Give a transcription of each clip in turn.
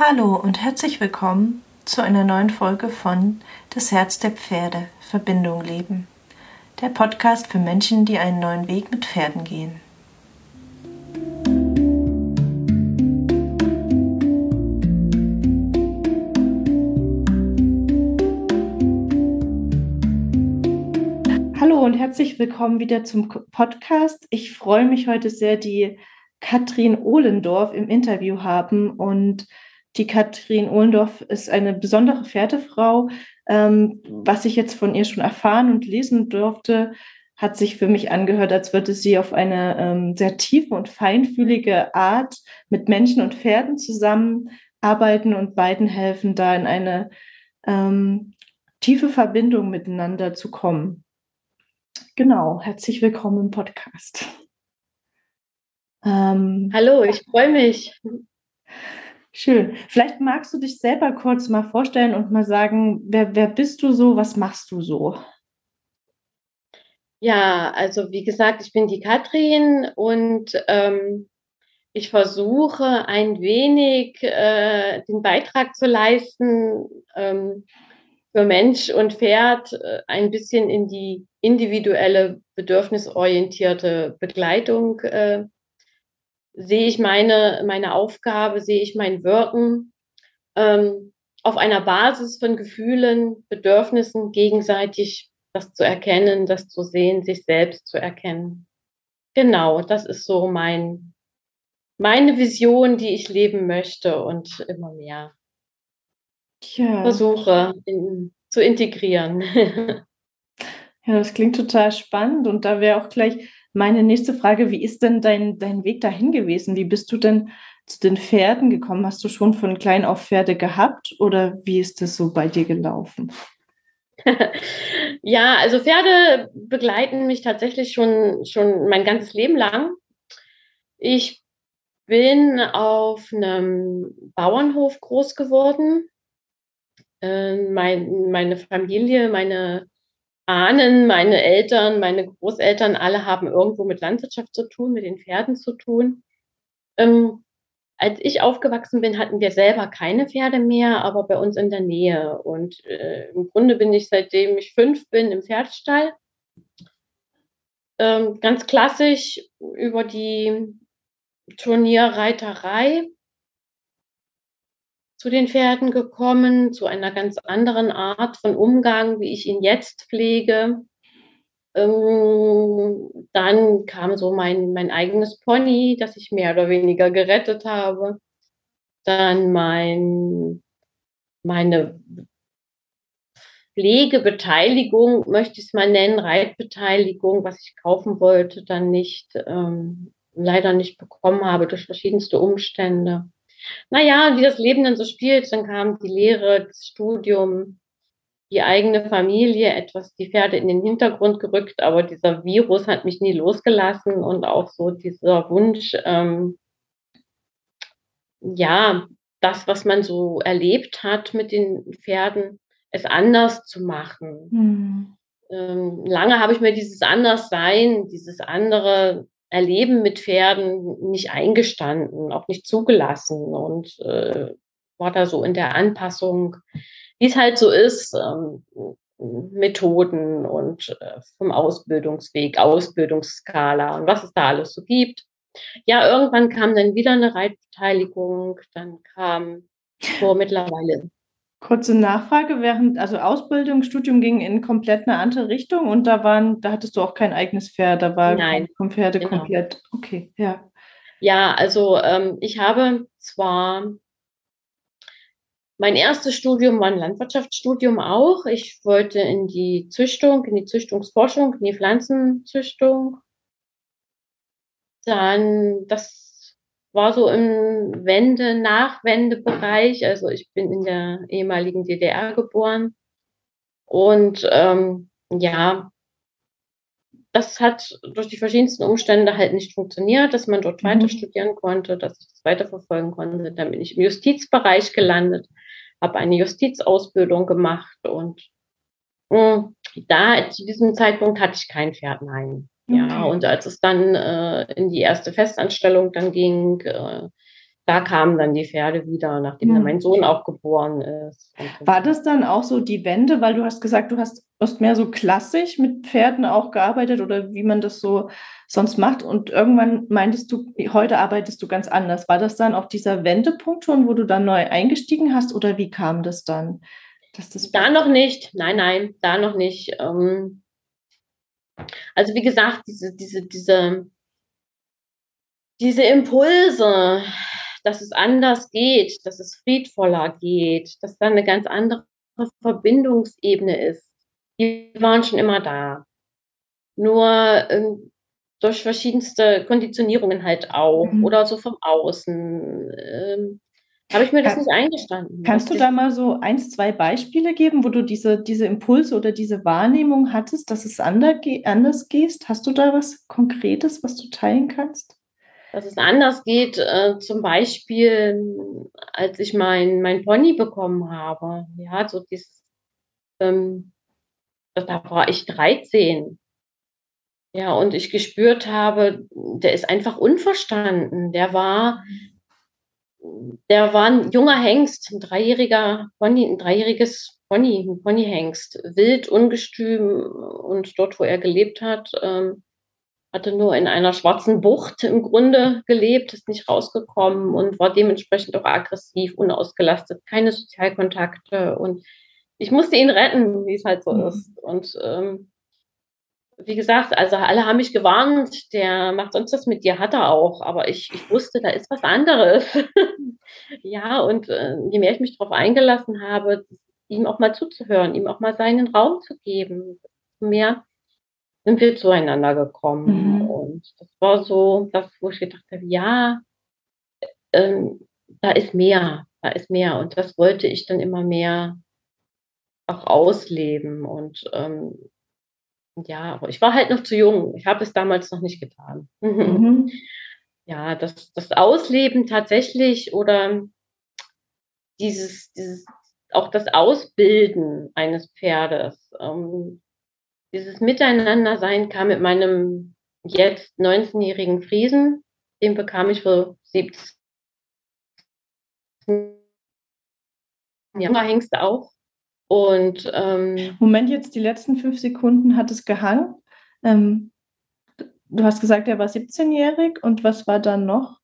Hallo und herzlich willkommen zu einer neuen Folge von Das Herz der Pferde Verbindung leben. Der Podcast für Menschen, die einen neuen Weg mit Pferden gehen. Hallo und herzlich willkommen wieder zum Podcast. Ich freue mich heute sehr, die Katrin Ohlendorf im Interview haben und die Katrin Ohlendorf ist eine besondere Pferdefrau. Ähm, was ich jetzt von ihr schon erfahren und lesen durfte, hat sich für mich angehört, als würde sie auf eine ähm, sehr tiefe und feinfühlige Art mit Menschen und Pferden zusammenarbeiten und beiden helfen, da in eine ähm, tiefe Verbindung miteinander zu kommen. Genau, herzlich willkommen im Podcast. Ähm, Hallo, ich freue mich. Schön. Vielleicht magst du dich selber kurz mal vorstellen und mal sagen, wer, wer bist du so, was machst du so? Ja, also wie gesagt, ich bin die Katrin und ähm, ich versuche ein wenig äh, den Beitrag zu leisten, ähm, für Mensch und Pferd äh, ein bisschen in die individuelle, bedürfnisorientierte Begleitung äh, sehe ich meine, meine Aufgabe, sehe ich mein Wirken ähm, auf einer Basis von Gefühlen, Bedürfnissen gegenseitig das zu erkennen, das zu sehen, sich selbst zu erkennen. Genau, das ist so mein, meine Vision, die ich leben möchte und immer mehr ja. versuche in, zu integrieren. ja, das klingt total spannend und da wäre auch gleich meine nächste Frage, wie ist denn dein, dein Weg dahin gewesen? Wie bist du denn zu den Pferden gekommen? Hast du schon von klein auf Pferde gehabt oder wie ist das so bei dir gelaufen? ja, also Pferde begleiten mich tatsächlich schon, schon mein ganzes Leben lang. Ich bin auf einem Bauernhof groß geworden. Äh, mein, meine Familie, meine Ahnen, meine Eltern, meine Großeltern, alle haben irgendwo mit Landwirtschaft zu tun, mit den Pferden zu tun. Ähm, als ich aufgewachsen bin, hatten wir selber keine Pferde mehr, aber bei uns in der Nähe. Und äh, im Grunde bin ich, seitdem ich fünf bin, im Pferdestall. Ähm, ganz klassisch über die Turnierreiterei zu den Pferden gekommen, zu einer ganz anderen Art von Umgang, wie ich ihn jetzt pflege. Ähm, dann kam so mein, mein eigenes Pony, das ich mehr oder weniger gerettet habe. Dann mein, meine Pflegebeteiligung, möchte ich es mal nennen, Reitbeteiligung, was ich kaufen wollte, dann nicht, ähm, leider nicht bekommen habe durch verschiedenste Umstände naja, wie das Leben dann so spielt, dann kam die Lehre, das Studium, die eigene Familie, etwas die Pferde in den Hintergrund gerückt, aber dieser Virus hat mich nie losgelassen und auch so dieser Wunsch, ähm, ja, das, was man so erlebt hat mit den Pferden, es anders zu machen. Mhm. Ähm, lange habe ich mir dieses Anderssein, dieses andere Erleben mit Pferden nicht eingestanden, auch nicht zugelassen und äh, war da so in der Anpassung, wie es halt so ist, ähm, Methoden und äh, vom Ausbildungsweg, Ausbildungsskala und was es da alles so gibt. Ja, irgendwann kam dann wieder eine Reitbeteiligung, dann kam vor mittlerweile Kurze Nachfrage, während, also Ausbildung, Studium ging in komplett eine andere Richtung und da waren, da hattest du auch kein eigenes Pferd, da war Nein, vom Pferde genau. komplett. Okay, ja. Ja, also ähm, ich habe zwar mein erstes Studium war ein Landwirtschaftsstudium auch. Ich wollte in die Züchtung, in die Züchtungsforschung, in die Pflanzenzüchtung. Dann das war so im Wende-, Nachwendebereich. Also ich bin in der ehemaligen DDR geboren. Und ähm, ja, das hat durch die verschiedensten Umstände halt nicht funktioniert, dass man dort mhm. weiter studieren konnte, dass ich das weiterverfolgen konnte. Dann bin ich im Justizbereich gelandet, habe eine Justizausbildung gemacht und mh, hm, da zu diesem Zeitpunkt hatte ich kein Pferd, nein. Ja, und als es dann äh, in die erste Festanstellung dann ging, äh, da kamen dann die Pferde wieder, nachdem ja. mein Sohn auch geboren ist. War das dann auch so die Wende, weil du hast gesagt, du hast, hast mehr so klassisch mit Pferden auch gearbeitet oder wie man das so sonst macht und irgendwann meintest du, heute arbeitest du ganz anders. War das dann auch dieser Wendepunkt schon, wo du dann neu eingestiegen hast oder wie kam das dann? Dass das da noch nicht, nein, nein, da noch nicht. Ähm, also wie gesagt, diese, diese, diese, diese Impulse, dass es anders geht, dass es friedvoller geht, dass da eine ganz andere Verbindungsebene ist. Die waren schon immer da. Nur ähm, durch verschiedenste Konditionierungen halt auch mhm. oder so vom Außen. Ähm, habe ich mir das nicht eingestanden. Kannst du da mal so eins, zwei Beispiele geben, wo du diese, diese Impulse oder diese Wahrnehmung hattest, dass es anders gehst? Hast du da was Konkretes, was du teilen kannst? dass es anders geht. Äh, zum Beispiel, als ich mein, mein Pony bekommen habe. Ja, so dieses, ähm, da war ich 13. Ja, und ich gespürt habe, der ist einfach unverstanden. Der war, der war ein junger Hengst, ein dreijähriger Pony, ein dreijähriges Pony, ein Ponyhengst, wild, ungestüm und dort, wo er gelebt hat, ähm, hatte nur in einer schwarzen Bucht im Grunde gelebt, ist nicht rausgekommen und war dementsprechend auch aggressiv, unausgelastet, keine Sozialkontakte und ich musste ihn retten, wie es halt so mhm. ist. Und ähm, wie gesagt, also alle haben mich gewarnt, der macht sonst was mit dir, hat er auch, aber ich, ich wusste, da ist was anderes. ja, und äh, je mehr ich mich darauf eingelassen habe, ihm auch mal zuzuhören, ihm auch mal seinen Raum zu geben, mehr sind wir zueinander gekommen. Mhm. Und das war so das, wo ich gedacht habe, ja, ähm, da ist mehr, da ist mehr. Und das wollte ich dann immer mehr auch ausleben. Und ähm, ja, aber ich war halt noch zu jung. Ich habe es damals noch nicht getan. Mhm. ja, das, das Ausleben tatsächlich oder dieses, dieses, auch das Ausbilden eines Pferdes. Ähm, dieses Miteinandersein kam mit meinem jetzt 19-jährigen Friesen. Den bekam ich vor 17 Jahren. Hängst auch. Und ähm, Moment, jetzt die letzten fünf Sekunden hat es gehangen. Ähm, du hast gesagt, er war 17-jährig und was war dann noch?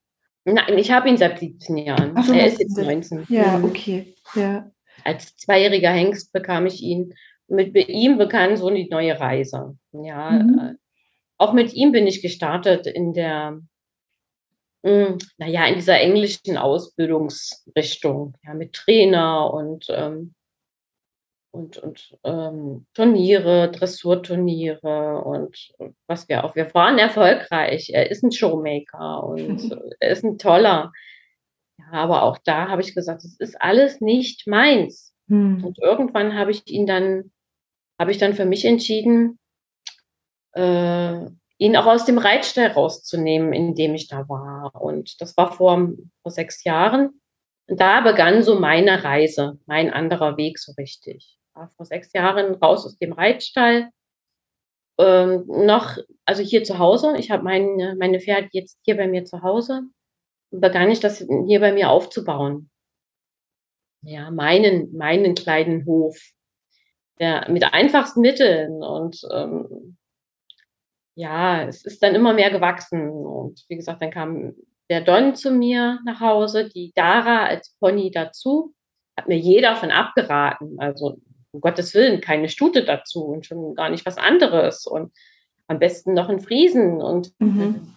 Nein, ich habe ihn seit 17 Jahren. Ach, er ist jetzt 19. Ja, okay. Ja. Als zweijähriger Hengst bekam ich ihn mit ihm begann so die neue Reise. Ja, mhm. Äh, auch mit ihm bin ich gestartet in der, hm, naja, in dieser englischen Ausbildungsrichtung, ja, mit Trainer und, ähm, und, und ähm, Turniere, Dressurturniere und was wir auch, wir waren erfolgreich. Er ist ein Showmaker und er ist ein toller. Ja, aber auch da habe ich gesagt, es ist alles nicht meins. Hm. Und irgendwann habe ich ihn dann habe ich dann für mich entschieden, äh, ihn auch aus dem Reitstall rauszunehmen, in dem ich da war. Und das war vor, vor sechs Jahren. Und da begann so meine Reise, mein anderer Weg so richtig. Vor sechs Jahren raus aus dem Reitstall. Ähm, noch, also hier zu Hause. Ich habe meine, meine Pferde jetzt hier bei mir zu Hause. Begann ich das hier bei mir aufzubauen. Ja, meinen, meinen kleinen Hof ja, mit einfachsten Mitteln und ähm, ja, es ist dann immer mehr gewachsen. Und wie gesagt, dann kam der Don zu mir nach Hause, die Dara als Pony dazu. Hat mir jeder von abgeraten. Also um Gottes Willen, keine Stute dazu und schon gar nicht was anderes. Und am besten noch ein Friesen. Und mhm.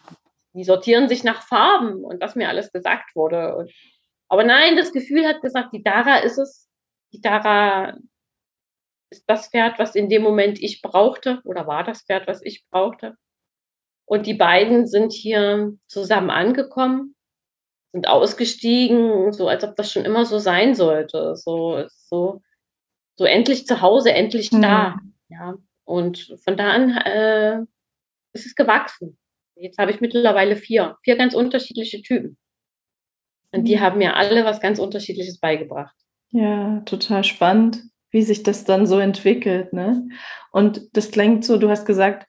die sortieren sich nach Farben und was mir alles gesagt wurde. Und, aber nein, das Gefühl hat gesagt, die Dara ist es. Die Dara ist das Pferd, was in dem Moment ich brauchte oder war das Pferd, was ich brauchte. Und die beiden sind hier zusammen angekommen, sind ausgestiegen, so als ob das schon immer so sein sollte. So, so, so endlich zu Hause, endlich mhm. da. Ja. Und von da an äh, ist es gewachsen. Jetzt habe ich mittlerweile vier, vier ganz unterschiedliche Typen. Und die mhm. haben mir alle was ganz Unterschiedliches beigebracht. Ja, total spannend wie sich das dann so entwickelt. Ne? Und das klingt so, du hast gesagt,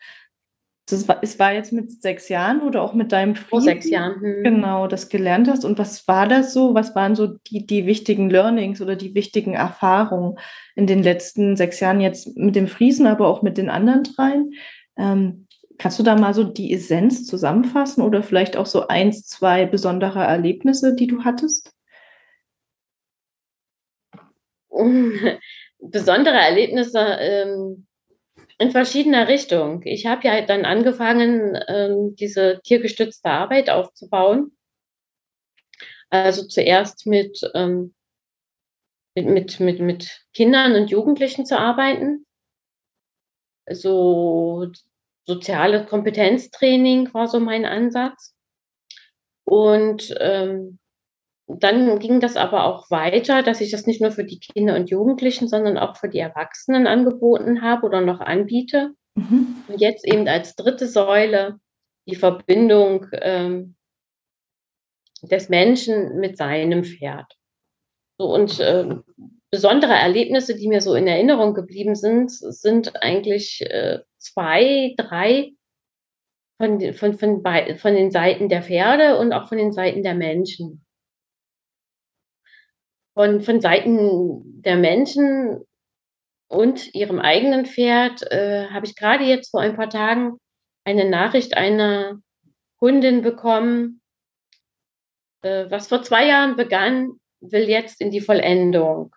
das war, es war jetzt mit sechs Jahren oder auch mit deinem Vor sechs Jahren. Hm. Genau, das gelernt hast. Und was war das so? Was waren so die, die wichtigen Learnings oder die wichtigen Erfahrungen in den letzten sechs Jahren jetzt mit dem Friesen, aber auch mit den anderen dreien? Ähm, kannst du da mal so die Essenz zusammenfassen oder vielleicht auch so eins, zwei besondere Erlebnisse, die du hattest? Besondere Erlebnisse. Ähm in verschiedener Richtung. Ich habe ja dann angefangen, ähm, diese tiergestützte Arbeit aufzubauen. Also zuerst mit, ähm, mit, mit, mit, mit Kindern und Jugendlichen zu arbeiten. So soziale Kompetenztraining war so mein Ansatz. Und ähm, dann ging das aber auch weiter, dass ich das nicht nur für die Kinder und Jugendlichen, sondern auch für die Erwachsenen angeboten habe oder noch anbiete. Mhm. Und jetzt eben als dritte Säule die Verbindung ähm, des Menschen mit seinem Pferd. So, und äh, besondere Erlebnisse, die mir so in Erinnerung geblieben sind, sind eigentlich äh, zwei, drei von, von, von, von den Seiten der Pferde und auch von den Seiten der Menschen von, von Seiten der Menschen und ihrem eigenen Pferd äh, habe ich gerade jetzt vor ein paar Tagen eine Nachricht einer Kundin bekommen, äh, was vor zwei Jahren begann, will jetzt in die Vollendung.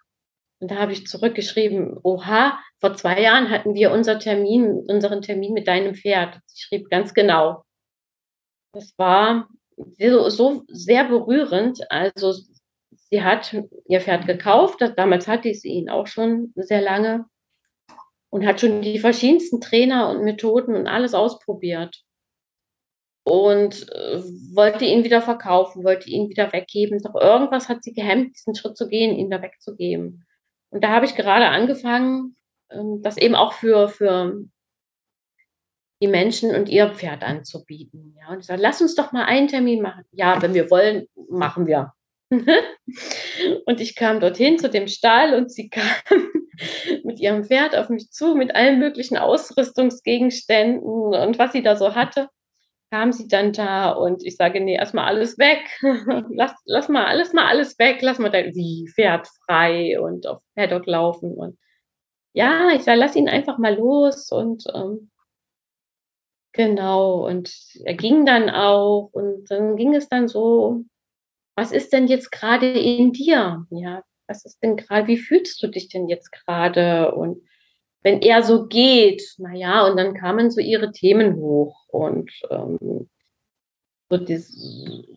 Und da habe ich zurückgeschrieben, oha, vor zwei Jahren hatten wir unser Termin, unseren Termin mit deinem Pferd. Ich schrieb ganz genau. Das war so, so sehr berührend. Also sie hat ihr Pferd gekauft. Damals hatte sie ihn auch schon sehr lange und hat schon die verschiedensten Trainer und Methoden und alles ausprobiert. Und äh, wollte ihn wieder verkaufen, wollte ihn wieder weggeben. Doch irgendwas hat sie gehemmt, diesen Schritt zu gehen, ihn wieder wegzugeben. Und da habe ich gerade angefangen, ähm, das eben auch für, für die Menschen und ihr Pferd anzubieten. Ja, und ich sage, lass uns doch mal einen Termin machen. Ja, wenn wir wollen, machen wir. und ich kam dorthin zu dem Stall und sie kam mit ihrem Pferd auf mich zu, mit allen möglichen Ausrüstungsgegenständen. Und was sie da so hatte, kam sie dann da und ich sage, nee, erstmal alles weg. lass, lass mal alles mal alles weg, lass mal dein wie Pferd frei und auf Paddock laufen. Und ja, ich sage, lass ihn einfach mal los und ähm, genau. Und er ging dann auch und dann ging es dann so was ist denn jetzt gerade in dir? Ja, was ist denn gerade, wie fühlst du dich denn jetzt gerade? Und wenn er so geht, naja, und dann kamen so ihre Themen hoch und ähm, so, dieses,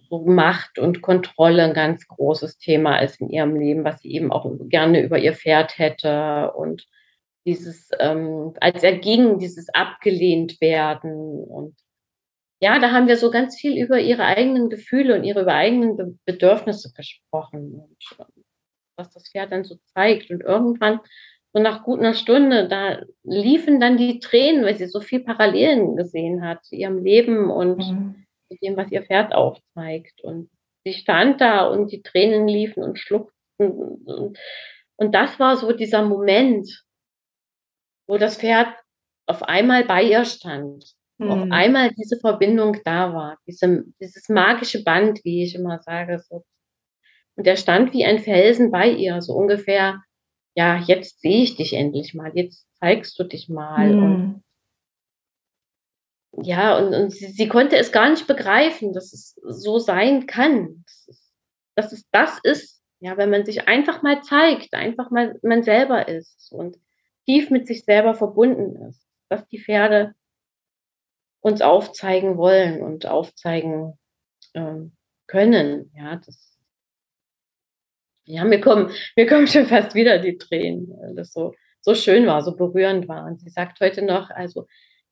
so Macht und Kontrolle ein ganz großes Thema ist in ihrem Leben, was sie eben auch gerne über ihr Pferd hätte und dieses, ähm, als er ging, dieses abgelehnt werden und ja, da haben wir so ganz viel über ihre eigenen Gefühle und ihre eigenen Be Bedürfnisse gesprochen und ähm, was das Pferd dann so zeigt. Und irgendwann, so nach gut einer Stunde, da liefen dann die Tränen, weil sie so viel Parallelen gesehen hat zu ihrem Leben und mhm. mit dem, was ihr Pferd aufzeigt. Und sie stand da und die Tränen liefen und schluchzten. Und, und das war so dieser Moment, wo das Pferd auf einmal bei ihr stand Mhm. Auf einmal diese Verbindung da war, diese, dieses magische Band, wie ich immer sage. So. Und er stand wie ein Felsen bei ihr, so ungefähr, ja, jetzt sehe ich dich endlich mal, jetzt zeigst du dich mal. Mhm. Und ja, und, und sie, sie, konnte es gar nicht begreifen, dass es so sein kann. Dass es, dass es das ist, ja, wenn man sich einfach mal zeigt, einfach mal man selber ist und tief mit sich selber verbunden ist, dass die Pferde uns aufzeigen wollen und aufzeigen ähm, können. Ja, das, ja, mir kommen, mir kommen schon fast wieder die Tränen, weil das so, so schön war, so berührend war. Und sie sagt heute noch, also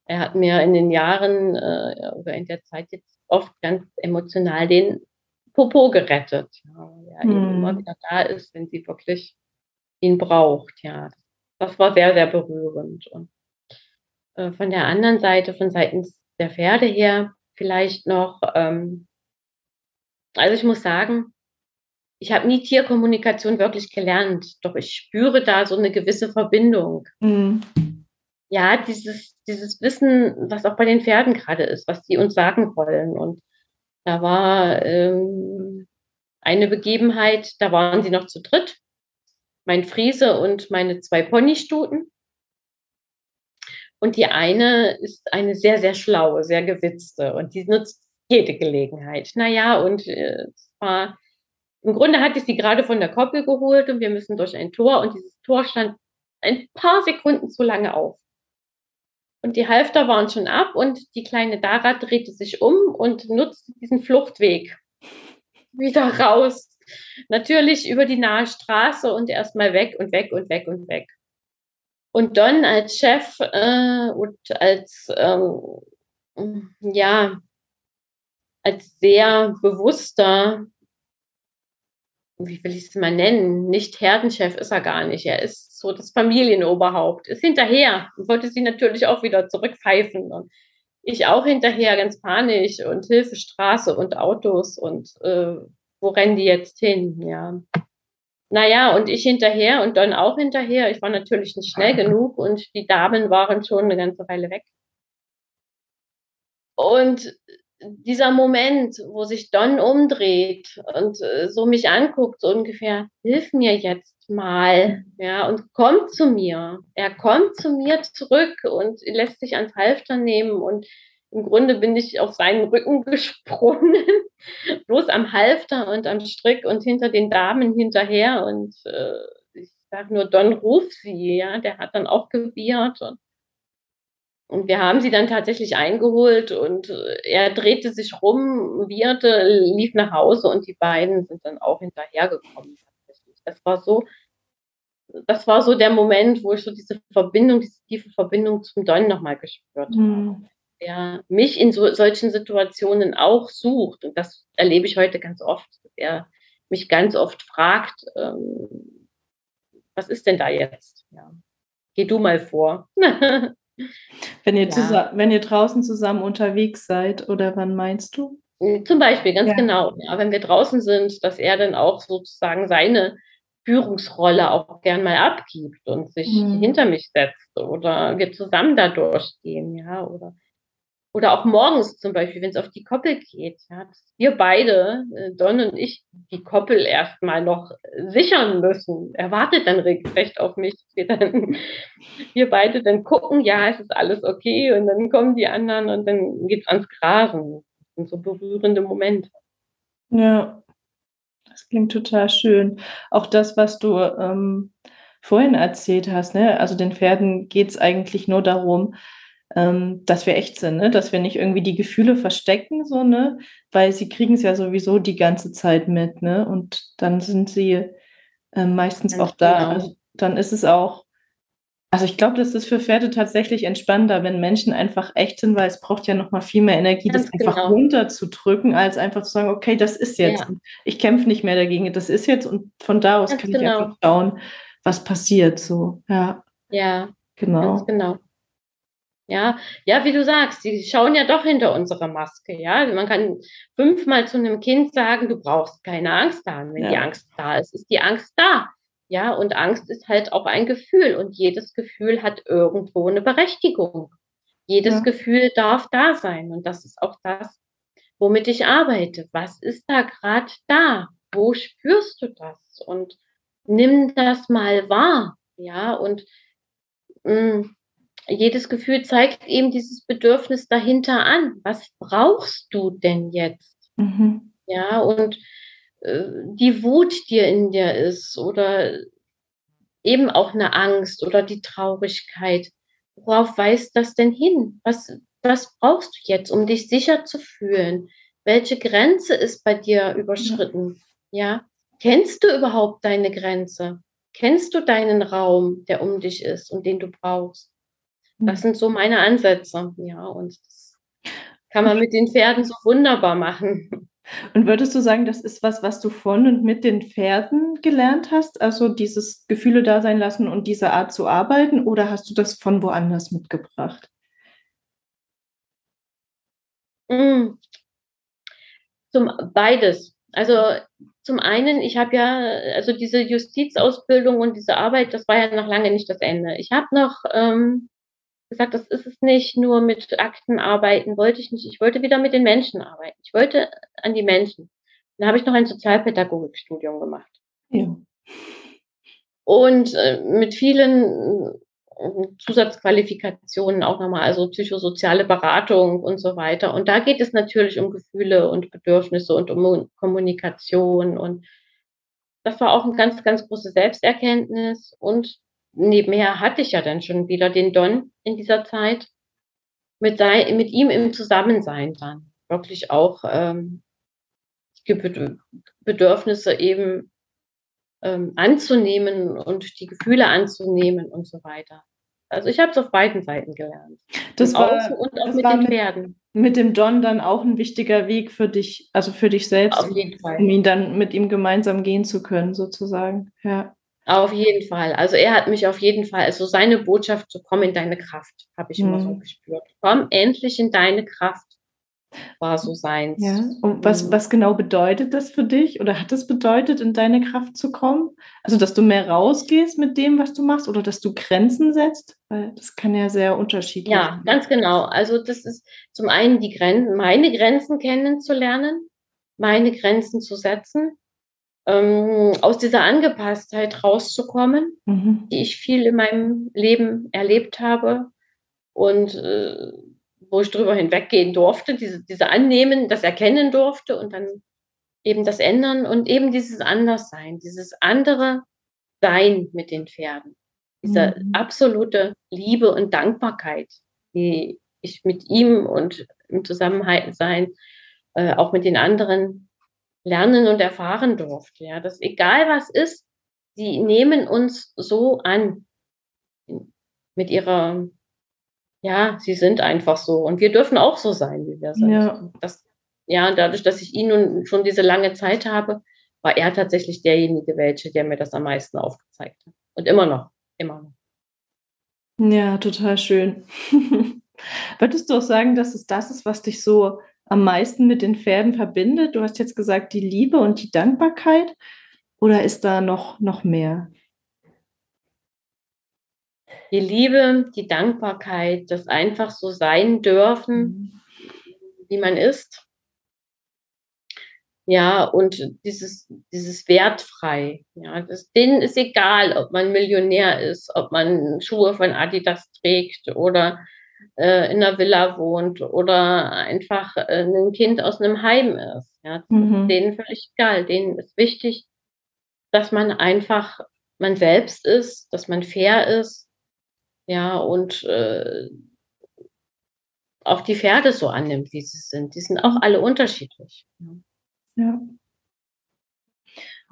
er hat mir in den Jahren äh, oder in der Zeit jetzt oft ganz emotional den Popo gerettet, ja, der hm. immer wieder da ist, wenn sie wirklich ihn braucht. Ja, das war sehr, sehr berührend. Und äh, von der anderen Seite, von seitens der Pferde her vielleicht noch, ähm, also ich muss sagen, ich habe nie Tierkommunikation wirklich gelernt, doch ich spüre da so eine gewisse Verbindung. Mhm. ja, dieses, dieses Wissen, was auch bei den Pferden gerade ist, was die uns sagen wollen. Und da war ähm, eine Begebenheit, da waren sie noch zu dritt, mein Friese und meine zwei Ponystuten. Und die eine ist eine sehr, sehr schlaue, sehr gewitzte und die nutzt jede Gelegenheit. Naja, und äh, war, im Grunde hatte ich sie gerade von der Koppel geholt und wir müssen durch ein Tor und dieses Tor stand ein paar Sekunden zu lange auf. Und die Halfter waren schon ab und die kleine Dara drehte sich um und nutzte diesen Fluchtweg wieder raus. Natürlich über die nahe Straße und erstmal weg und weg und weg und weg. Und Don als Chef äh, und als, ähm, ja, als sehr bewusster, wie will ich es mal nennen, nicht Herdenchef ist er gar nicht. Er ist so das Familienoberhaupt, ist hinterher und wollte sie natürlich auch wieder zurückpfeifen. Und ich auch hinterher, ganz panisch und Hilfe, Straße und Autos und äh, wo rennen die jetzt hin? Ja. Naja, und ich hinterher und dann auch hinterher. Ich war natürlich nicht schnell genug und die Damen waren schon eine ganze Weile weg. Und dieser Moment, wo sich Don umdreht und äh, so mich anguckt, so ungefähr, hilf mir jetzt mal, ja, und kommt zu mir. Er kommt zu mir zurück und lässt sich ans Halfter nehmen und im Grunde bin ich auf seinen Rücken gesprungen, bloß am Halfter und am Strick und hinter den Damen hinterher. Und äh, ich sage nur, Don ruf sie, ja, der hat dann auch gewiehert. Und, und wir haben sie dann tatsächlich eingeholt und äh, er drehte sich rum, wieherte, lief nach Hause und die beiden sind dann auch hinterhergekommen. Das war so, das war so der Moment, wo ich so diese Verbindung, diese tiefe Verbindung zum Don nochmal gespürt habe. Mhm der mich in so, solchen Situationen auch sucht. Und das erlebe ich heute ganz oft, dass er mich ganz oft fragt, ähm, was ist denn da jetzt? Ja. Geh du mal vor. wenn, ihr ja. wenn ihr draußen zusammen unterwegs seid, oder wann meinst du? Zum Beispiel, ganz ja. genau. Ja, wenn wir draußen sind, dass er dann auch sozusagen seine Führungsrolle auch gern mal abgibt und sich mhm. hinter mich setzt oder wir zusammen da durchgehen, ja, oder oder auch morgens zum Beispiel, wenn es auf die Koppel geht, ja, wir beide, äh, Don und ich, die Koppel erstmal noch sichern müssen. Er wartet dann recht auf mich. Wir, dann, wir beide dann gucken, ja, es ist alles okay. Und dann kommen die anderen und dann geht's ans Grasen. Sind so berührende Momente. Ja, das klingt total schön. Auch das, was du ähm, vorhin erzählt hast, ne? also den Pferden geht es eigentlich nur darum, ähm, dass wir echt sind, ne? dass wir nicht irgendwie die Gefühle verstecken, so, ne? weil sie kriegen es ja sowieso die ganze Zeit mit, ne? Und dann sind sie äh, meistens auch da. Genau. Also, dann ist es auch, also ich glaube, das ist für Pferde tatsächlich entspannter, wenn Menschen einfach echt sind, weil es braucht ja nochmal viel mehr Energie, Ganz das einfach genau. runterzudrücken, als einfach zu sagen, okay, das ist jetzt. Ja. Ich kämpfe nicht mehr dagegen, das ist jetzt und von da aus Ganz kann genau. ich einfach schauen, was passiert. So, ja. Ja. Genau. Ganz genau. Ja, ja, wie du sagst, die schauen ja doch hinter unsere Maske. Ja, man kann fünfmal zu einem Kind sagen, du brauchst keine Angst haben. Wenn ja. die Angst da ist, ist die Angst da. Ja, und Angst ist halt auch ein Gefühl und jedes Gefühl hat irgendwo eine Berechtigung. Jedes ja. Gefühl darf da sein und das ist auch das, womit ich arbeite. Was ist da gerade da? Wo spürst du das? Und nimm das mal wahr. Ja, und mh, mm, jedes Gefühl zeigt eben dieses Bedürfnis dahinter an. Was brauchst du denn jetzt? Mhm. Ja, und äh, die Wut, die in dir ist, oder eben auch eine Angst oder die Traurigkeit. Worauf weist das denn hin? Was, was brauchst du jetzt, um dich sicher zu fühlen? Welche Grenze ist bei dir überschritten? Ja, kennst du überhaupt deine Grenze? Kennst du deinen Raum, der um dich ist und den du brauchst? Das sind so meine Ansätze, ja, und das kann man mit den Pferden so wunderbar machen. Und würdest du sagen, das ist was, was du von und mit den Pferden gelernt hast? Also dieses Gefühle da sein lassen und diese Art zu arbeiten? Oder hast du das von woanders mitgebracht? Mm. Zum beides. Also zum einen, ich habe ja, also diese Justizausbildung und diese Arbeit, das war ja noch lange nicht das Ende. Ich habe noch ähm, gesagt, das ist es nicht, nur mit Akten arbeiten wollte ich nicht. Ich wollte wieder mit den Menschen arbeiten. Ich wollte an die Menschen. Dann habe ich noch ein Sozialpädagogikstudium gemacht. Ja. Und äh, mit vielen äh, Zusatzqualifikationen auch nochmal, also psychosoziale Beratung und so weiter. Und da geht es natürlich um Gefühle und Bedürfnisse und um Kommunikation. Und das war auch eine ganz, ganz große Selbsterkenntnis. Und nebenher hatte ich ja dann schon wieder den Don in dieser Zeit, mit, sein, mit ihm im Zusammensein dann. Wirklich auch ähm, die Bedürfnisse eben ähm, anzunehmen und die Gefühle anzunehmen und so weiter. Also ich habe es auf beiden Seiten gelernt. Das war, und auch mit den Pferden. Mit, mit dem Don dann auch ein wichtiger Weg für dich, also für dich selbst, auf jeden Fall. um ihn dann mit ihm gemeinsam gehen zu können, sozusagen. Ja. Auf jeden Fall. Also er hat mich auf jeden Fall, also seine Botschaft zu kommen in deine Kraft, habe ich mhm. immer so mhm. gespürt. Komm endlich in deine Kraft war so sein. Ja. Und was, mhm. was genau bedeutet das für dich oder hat es bedeutet, in deine Kraft zu kommen? Also, dass du mehr rausgehst mit dem, was du machst oder dass du Grenzen setzt? Weil das kann ja sehr unterschiedlich sein. Ja, ganz genau. Also, das ist zum einen die Grenzen, meine Grenzen kennenzulernen, meine Grenzen zu setzen, ähm, aus dieser Angepasstheit rauszukommen, mhm. die ich viel in meinem Leben erlebt habe und äh, wo ich drüber hinweggehen durfte, diese, diese annehmen, das erkennen durfte und dann eben das ändern und eben dieses Anderssein, dieses andere Sein mit den Pferden, diese mhm. absolute Liebe und Dankbarkeit, die ich mit ihm und im Zusammenhalt sein, äh, auch mit den anderen lernen und erfahren durfte. Ja, dass egal was ist, sie nehmen uns so an mit ihrer ja, sie sind einfach so. Und wir dürfen auch so sein, wie wir sind. Ja. Das, ja, und dadurch, dass ich ihn nun schon diese lange Zeit habe, war er tatsächlich derjenige, welche, der mir das am meisten aufgezeigt hat. Und immer noch, immer noch. Ja, total schön. Würdest du auch sagen, dass es das ist, was dich so am meisten mit den Pferden verbindet? Du hast jetzt gesagt, die Liebe und die Dankbarkeit. Oder ist da noch, noch mehr? die Liebe, die Dankbarkeit, das einfach so sein dürfen, mhm. wie man ist. Ja, und dieses, dieses wertfrei. Ja, das, denen ist egal, ob man Millionär ist, ob man Schuhe von Adidas trägt oder äh, in einer Villa wohnt oder einfach äh, ein Kind aus einem Heim ist. Ja, mhm. denen völlig egal. Denen ist wichtig, dass man einfach man selbst ist, dass man fair ist, ja, und äh, auch die Pferde so annimmt, wie sie sind. Die sind auch alle unterschiedlich. Ja.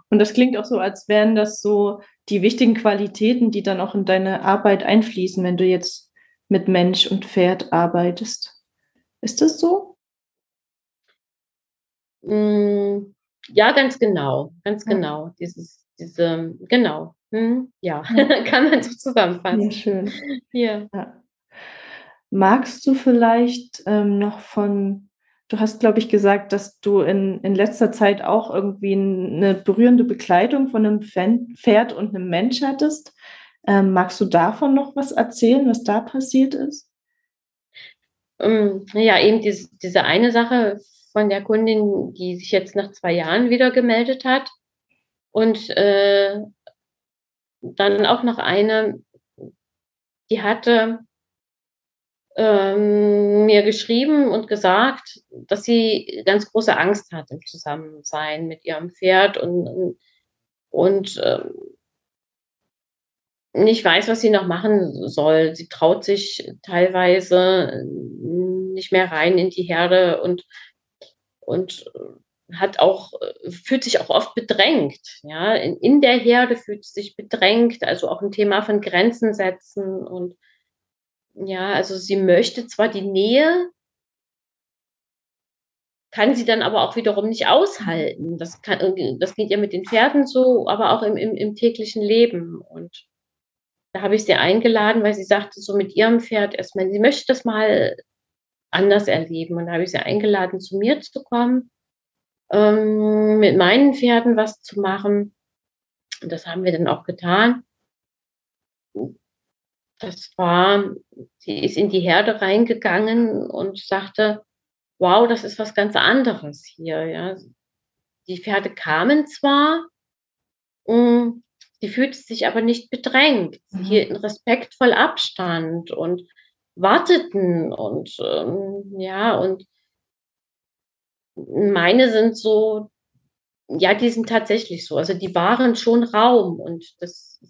Und das klingt auch so, als wären das so die wichtigen Qualitäten, die dann auch in deine Arbeit einfließen, wenn du jetzt mit Mensch und Pferd arbeitest. Ist das so? Mm, ja, ganz genau, ganz ja. genau. Dieses, diese, genau. Hm, ja, ja. kann man so zusammenfassen. Ja, schön. Ja. ja. Magst du vielleicht ähm, noch von, du hast, glaube ich, gesagt, dass du in, in letzter Zeit auch irgendwie eine berührende Begleitung von einem Pferd und einem Mensch hattest. Ähm, magst du davon noch was erzählen, was da passiert ist? Ähm, ja, eben diese, diese eine Sache von der Kundin, die sich jetzt nach zwei Jahren wieder gemeldet hat und äh, dann auch noch eine, die hatte ähm, mir geschrieben und gesagt, dass sie ganz große Angst hat im Zusammensein mit ihrem Pferd und, und ähm, nicht weiß, was sie noch machen soll. Sie traut sich teilweise nicht mehr rein in die Herde und, und hat auch, fühlt sich auch oft bedrängt. Ja, in, in der Herde fühlt sie sich bedrängt, also auch ein Thema von Grenzen setzen und ja, also sie möchte zwar die Nähe, kann sie dann aber auch wiederum nicht aushalten. Das, kann, das geht ja mit den Pferden so, aber auch im, im, im täglichen Leben. Und da habe ich sie eingeladen, weil sie sagte, so mit ihrem Pferd erstmal, sie möchte das mal anders erleben. Und da habe ich sie eingeladen, zu mir zu kommen ähm, mit meinen Pferden was zu machen. Und das haben wir dann auch getan. das war, sie ist in die Herde reingegangen und sagte, wow, das ist was ganz anderes hier. Ja. Die Pferde kamen zwar, hm, sie fühlte sich aber nicht bedrängt. Sie mhm. hielten respektvoll Abstand und warteten und ähm, ja, und meine sind so, ja, die sind tatsächlich so. Also die waren schon Raum und das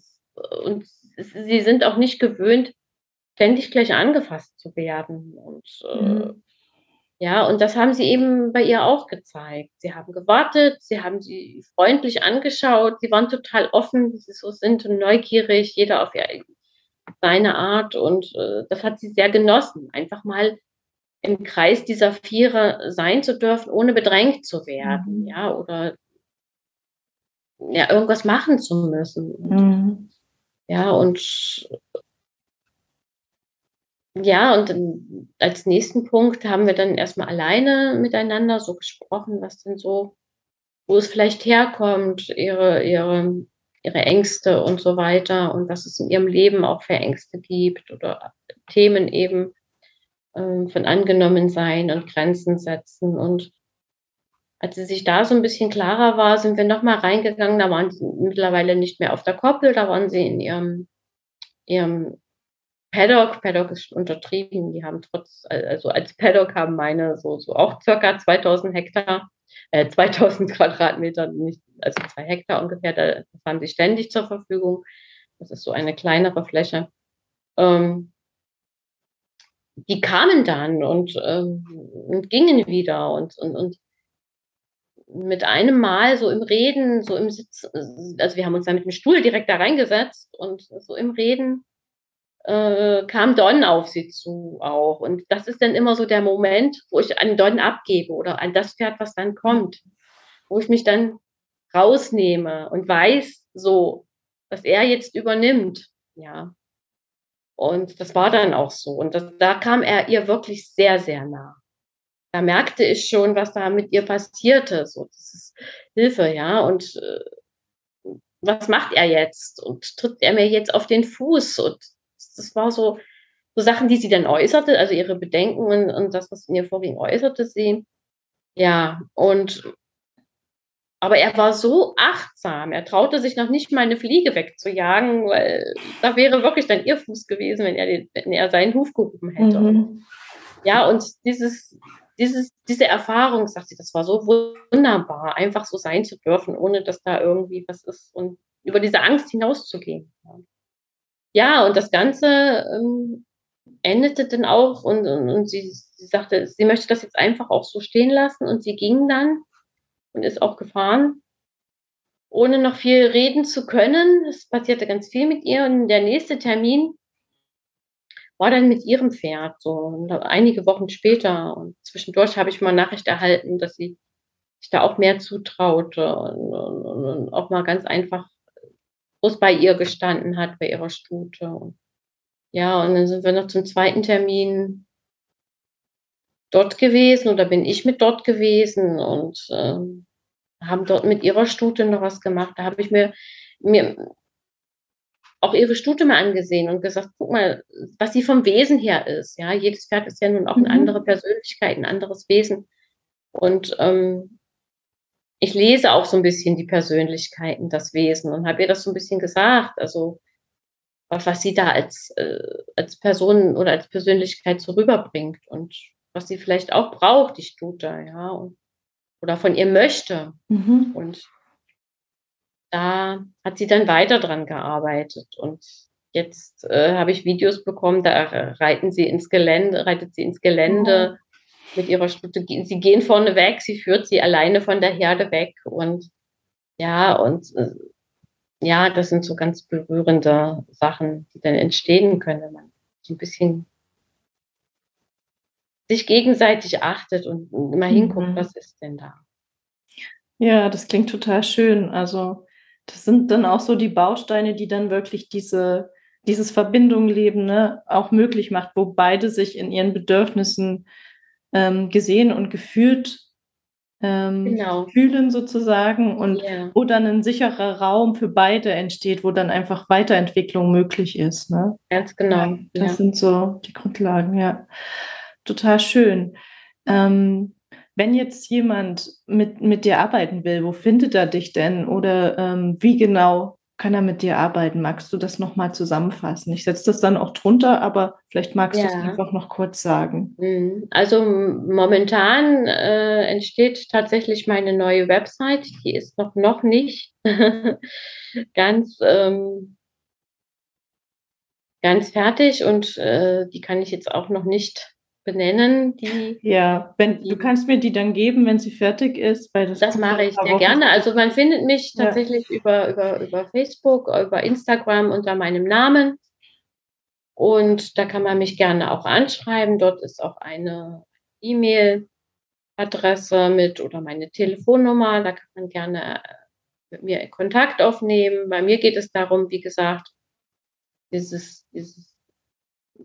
und sie sind auch nicht gewöhnt, ständig gleich angefasst zu werden. Und äh, mhm. Ja, und das haben sie eben bei ihr auch gezeigt. Sie haben gewartet, sie haben sie freundlich angeschaut, sie waren total offen, wie sie so sind und neugierig, jeder auf seine Art. Und äh, das hat sie sehr genossen, einfach mal im Kreis dieser Vierer sein zu dürfen, ohne bedrängt zu werden, mhm. ja, oder ja, irgendwas machen zu müssen. Mhm. Ja, und ja, und als nächsten Punkt haben wir dann erstmal alleine miteinander so gesprochen, was denn so, wo es vielleicht herkommt, ihre, ihre, ihre Ängste und so weiter und was es in ihrem Leben auch für Ängste gibt oder Themen eben äh, von angenommen sein und Grenzen setzen. Und als sie sich da so ein bisschen klarer war, sind wir nochmal reingegangen. Da waren sie mittlerweile nicht mehr auf der Koppel, da waren sie in ihrem, ihrem Paddock. Paddock ist untertrieben. Die haben trotz, also als Paddock haben meine so, so auch circa 2000 Hektar, äh, 2000 Quadratmeter, nicht, also zwei Hektar ungefähr, da haben sie ständig zur Verfügung. Das ist so eine kleinere Fläche. Ähm, die kamen dann und, ähm, und gingen wieder und, und, und mit einem Mal so im Reden, so im Sitz, also wir haben uns dann mit dem Stuhl direkt da reingesetzt und so im Reden äh, kam Don auf sie zu auch. Und das ist dann immer so der Moment, wo ich an Don abgebe oder an das Pferd, was dann kommt, wo ich mich dann rausnehme und weiß so, dass er jetzt übernimmt. Ja. Und das war dann auch so. Und das, da kam er ihr wirklich sehr, sehr nah da merkte ich schon, was da mit ihr passierte. So, das ist Hilfe, ja. Und äh, was macht er jetzt? Und tritt er mir jetzt auf den Fuß? Und das war so, so Sachen, die sie dann äußerte, also ihre Bedenken und, und das, was in ihr vorging, äußerte sie. Ja, und aber er war so achtsam. Er traute sich noch nicht mal eine Fliege wegzujagen, weil da wäre wirklich dann ihr Fuß gewesen, wenn er, den, wenn er seinen Huf gehoben hätte. Mhm. Ja, und dieses, dieses, diese Erfahrung, sagt sie, das war so wunderbar, einfach so sein zu dürfen, ohne dass da irgendwie was ist und über diese Angst hinauszugehen. Ja, und das Ganze ähm, endete dann auch und, und, und sie, sie sagte, sie möchte das jetzt einfach auch so stehen lassen und sie ging dann und ist auch gefahren, ohne noch viel reden zu können. Es passierte ganz viel mit ihr und der nächste Termin war dann mit ihrem Pferd, so einige Wochen später. Und zwischendurch habe ich mal Nachricht erhalten, dass sie sich da auch mehr zutraute und, und, und auch mal ganz einfach groß bei ihr gestanden hat, bei ihrer Stute. Und ja, und dann sind wir noch zum zweiten Termin dort gewesen oder bin ich mit dort gewesen und äh, haben dort mit ihrer Stute noch was gemacht. Da habe ich mir, mir auch ihre Stute mal angesehen und gesagt, guck mal, was sie vom Wesen her ist. Ja, jedes Pferd ist ja nun auch eine mhm. andere Persönlichkeit, ein anderes Wesen. Und ähm, ich lese auch so ein bisschen die Persönlichkeiten, das Wesen und habe ihr das so ein bisschen gesagt. Also was, sie da als, äh, als Person oder als Persönlichkeit so rüberbringt und was sie vielleicht auch braucht, die Stute, ja, und, oder von ihr möchte. Mhm. Und da hat sie dann weiter dran gearbeitet. Und jetzt äh, habe ich Videos bekommen, da reiten sie ins Gelände, reitet sie ins Gelände oh. Mit ihrer Stute. Sie gehen vorne weg, sie führt sie alleine von der Herde weg. Und ja, und äh, ja, das sind so ganz berührende Sachen, die dann entstehen können, wenn man so ein bisschen sich gegenseitig achtet und immer hinguckt, mhm. was ist denn da. Ja, das klingt total schön. Also das sind dann auch so die Bausteine, die dann wirklich diese, dieses Verbindungleben ne, auch möglich macht, wo beide sich in ihren Bedürfnissen ähm, gesehen und gefühlt ähm, genau. fühlen sozusagen und yeah. wo dann ein sicherer Raum für beide entsteht, wo dann einfach Weiterentwicklung möglich ist. Ne? Ganz genau. Ja, das ja. sind so die Grundlagen, ja. Total schön. Ähm, wenn jetzt jemand mit, mit dir arbeiten will, wo findet er dich denn? Oder ähm, wie genau kann er mit dir arbeiten? Magst du das nochmal zusammenfassen? Ich setze das dann auch drunter, aber vielleicht magst ja. du es einfach noch kurz sagen. Mhm. Also momentan äh, entsteht tatsächlich meine neue Website. Die ist noch, noch nicht ganz, ähm, ganz fertig und äh, die kann ich jetzt auch noch nicht benennen? Die, ja, wenn, du kannst mir die dann geben, wenn sie fertig ist. Weil das das mache ich sehr gerne. Also man findet mich tatsächlich ja. über, über, über Facebook, über Instagram unter meinem Namen. Und da kann man mich gerne auch anschreiben. Dort ist auch eine E-Mail-Adresse mit oder meine Telefonnummer. Da kann man gerne äh, mit mir Kontakt aufnehmen. Bei mir geht es darum, wie gesagt, dieses, dieses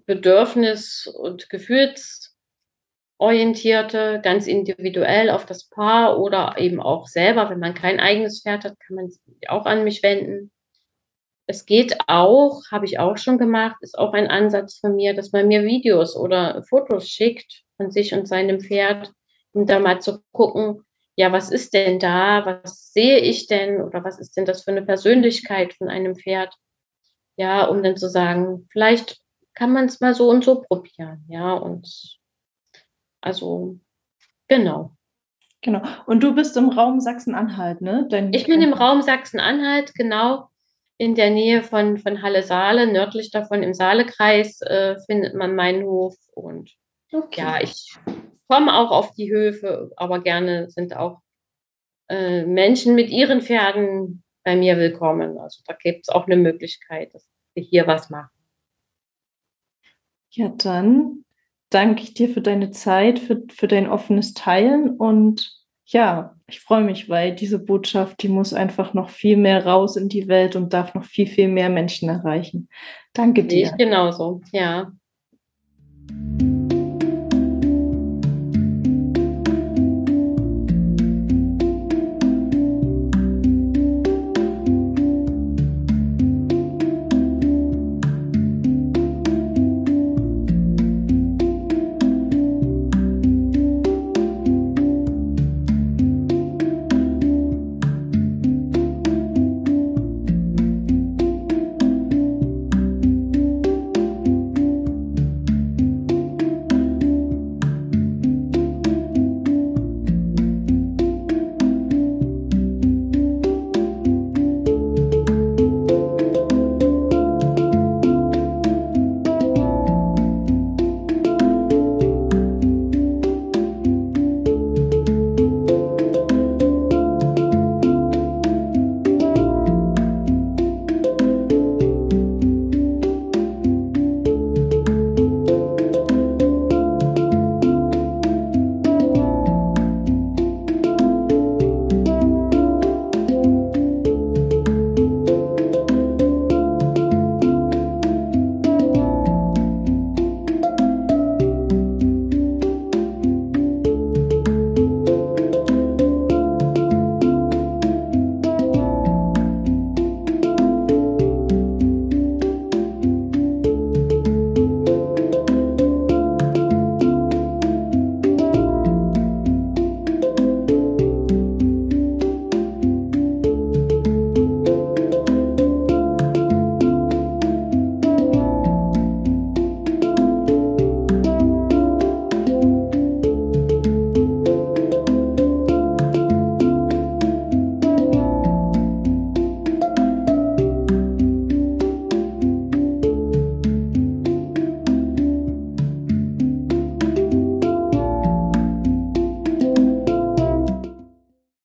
bedürfnis- und gefühlsorientierte, ganz individuell auf das Paar oder eben auch selber, wenn man kein eigenes Pferd hat, kann man sich auch an mich wenden. Es geht auch, habe ich auch schon gemacht, ist auch ein Ansatz von mir, dass man mir Videos oder Fotos schickt von sich und seinem Pferd, um da mal zu gucken, ja, was ist denn da, was sehe ich denn oder was ist denn das für eine Persönlichkeit von einem Pferd? Ja, um dann zu sagen, vielleicht kann man es mal so und so probieren. Ja, und also genau. Genau. Und du bist im Raum Sachsen-Anhalt, ne? Dein ich bin im Raum Sachsen-Anhalt, genau in der Nähe von, von Halle-Saale, nördlich davon im Saalekreis äh, findet man meinen Hof. Und okay. ja, ich komme auch auf die Höfe, aber gerne sind auch äh, Menschen mit ihren Pferden bei mir willkommen. Also da gibt es auch eine Möglichkeit, dass wir hier was machen. Ja, dann danke ich dir für deine Zeit, für, für dein offenes Teilen und ja, ich freue mich, weil diese Botschaft, die muss einfach noch viel mehr raus in die Welt und darf noch viel, viel mehr Menschen erreichen. Danke dir. Ich genauso, ja.